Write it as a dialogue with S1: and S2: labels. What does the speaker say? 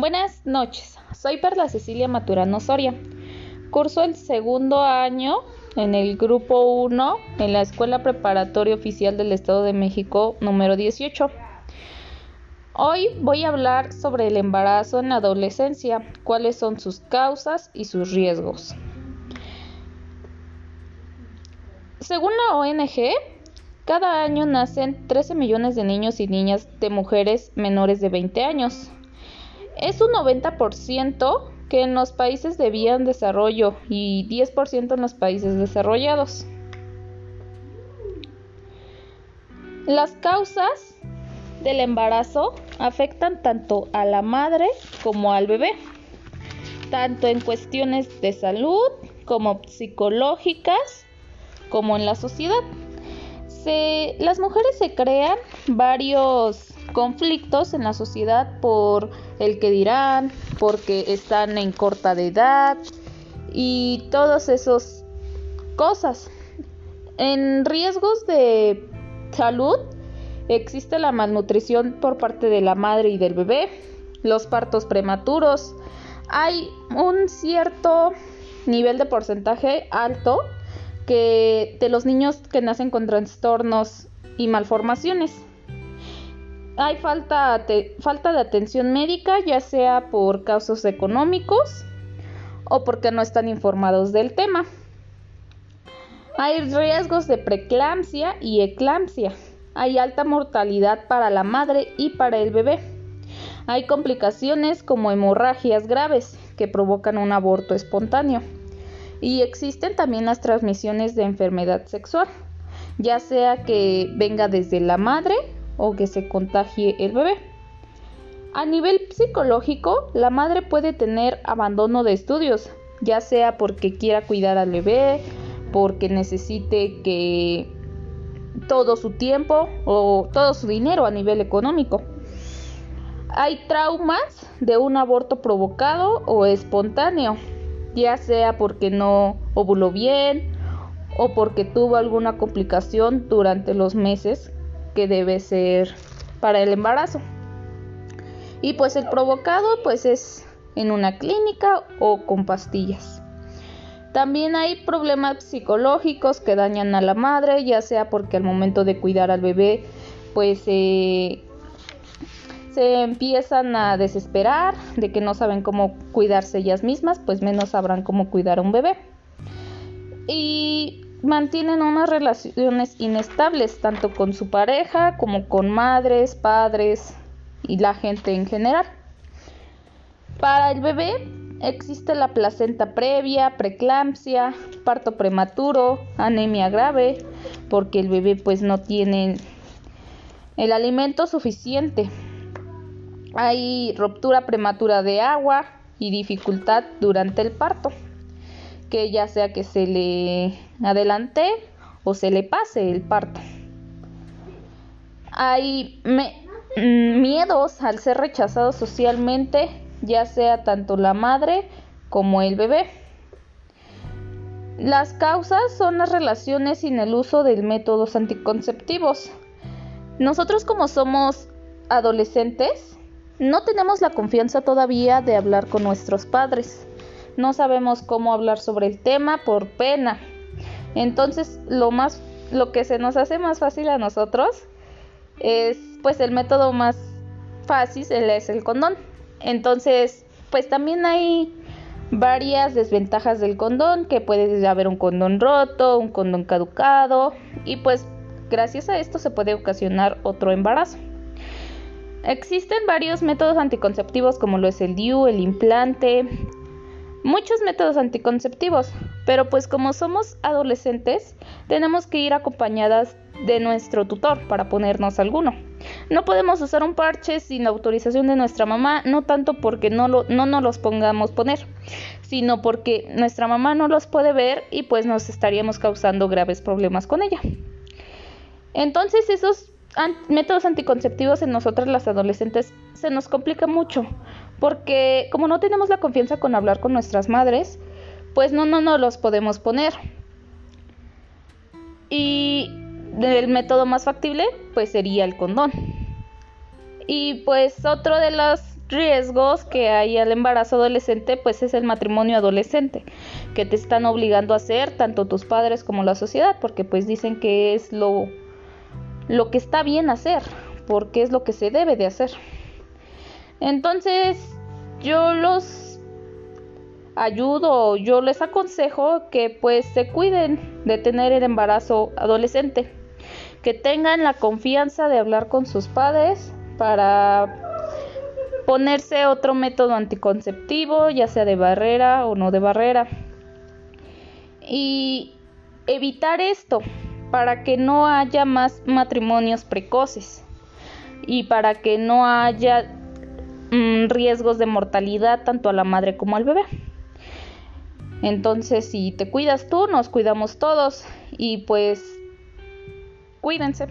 S1: Buenas noches, soy Perla Cecilia Maturano Soria. Curso el segundo año en el grupo 1 en la Escuela Preparatoria Oficial del Estado de México número 18. Hoy voy a hablar sobre el embarazo en la adolescencia, cuáles son sus causas y sus riesgos. Según la ONG, cada año nacen 13 millones de niños y niñas de mujeres menores de 20 años. Es un 90% que en los países de vía en desarrollo y 10% en los países desarrollados. Las causas del embarazo afectan tanto a la madre como al bebé, tanto en cuestiones de salud como psicológicas, como en la sociedad. las mujeres se crean varios conflictos en la sociedad por el que dirán, porque están en corta de edad y todas esas cosas. En riesgos de salud existe la malnutrición por parte de la madre y del bebé, los partos prematuros. Hay un cierto nivel de porcentaje alto que de los niños que nacen con trastornos y malformaciones hay falta, de atención médica, ya sea por causas económicos o porque no están informados del tema. Hay riesgos de preeclampsia y eclampsia. Hay alta mortalidad para la madre y para el bebé. Hay complicaciones como hemorragias graves que provocan un aborto espontáneo. Y existen también las transmisiones de enfermedad sexual, ya sea que venga desde la madre o que se contagie el bebé. A nivel psicológico, la madre puede tener abandono de estudios, ya sea porque quiera cuidar al bebé, porque necesite que todo su tiempo o todo su dinero a nivel económico. Hay traumas de un aborto provocado o espontáneo, ya sea porque no ovuló bien o porque tuvo alguna complicación durante los meses que debe ser para el embarazo. Y pues el provocado pues es en una clínica o con pastillas. También hay problemas psicológicos que dañan a la madre, ya sea porque al momento de cuidar al bebé pues se empiezan a desesperar de que no saben cómo cuidarse ellas mismas, pues menos sabrán cómo cuidar a un bebé. Y mantienen unas relaciones inestables tanto con su pareja como con madres, padres y la gente en general. Para el bebé existe la placenta previa, preeclampsia, parto prematuro, anemia grave, porque el bebé pues no tiene el alimento suficiente. Hay ruptura prematura de agua y dificultad durante el parto que ya sea que se le adelante o se le pase el parto. Hay mm, miedos al ser rechazado socialmente, ya sea tanto la madre como el bebé. Las causas son las relaciones sin el uso de métodos anticonceptivos. Nosotros como somos adolescentes, no tenemos la confianza todavía de hablar con nuestros padres no sabemos cómo hablar sobre el tema por pena. Entonces, lo más lo que se nos hace más fácil a nosotros es pues el método más fácil es el condón. Entonces, pues también hay varias desventajas del condón, que puede haber un condón roto, un condón caducado y pues gracias a esto se puede ocasionar otro embarazo. Existen varios métodos anticonceptivos como lo es el DIU, el implante, muchos métodos anticonceptivos, pero pues como somos adolescentes, tenemos que ir acompañadas de nuestro tutor para ponernos alguno. No podemos usar un parche sin la autorización de nuestra mamá, no tanto porque no, no nos los pongamos poner, sino porque nuestra mamá no los puede ver y pues nos estaríamos causando graves problemas con ella. Entonces esos métodos anticonceptivos en nosotras las adolescentes se nos complica mucho porque como no tenemos la confianza con hablar con nuestras madres, pues no, no, no los podemos poner. Y el método más factible, pues sería el condón. Y pues otro de las riesgos que hay al embarazo adolescente, pues es el matrimonio adolescente, que te están obligando a hacer tanto tus padres como la sociedad, porque pues dicen que es lo, lo que está bien hacer, porque es lo que se debe de hacer. Entonces, yo los ayudo, yo les aconsejo que pues se cuiden de tener el embarazo adolescente, que tengan la confianza de hablar con sus padres para ponerse otro método anticonceptivo, ya sea de barrera o no de barrera. Y evitar esto para que no haya más matrimonios precoces y para que no haya mm, riesgos de mortalidad tanto a la madre como al bebé. Entonces, si te cuidas tú, nos cuidamos todos y pues cuídense.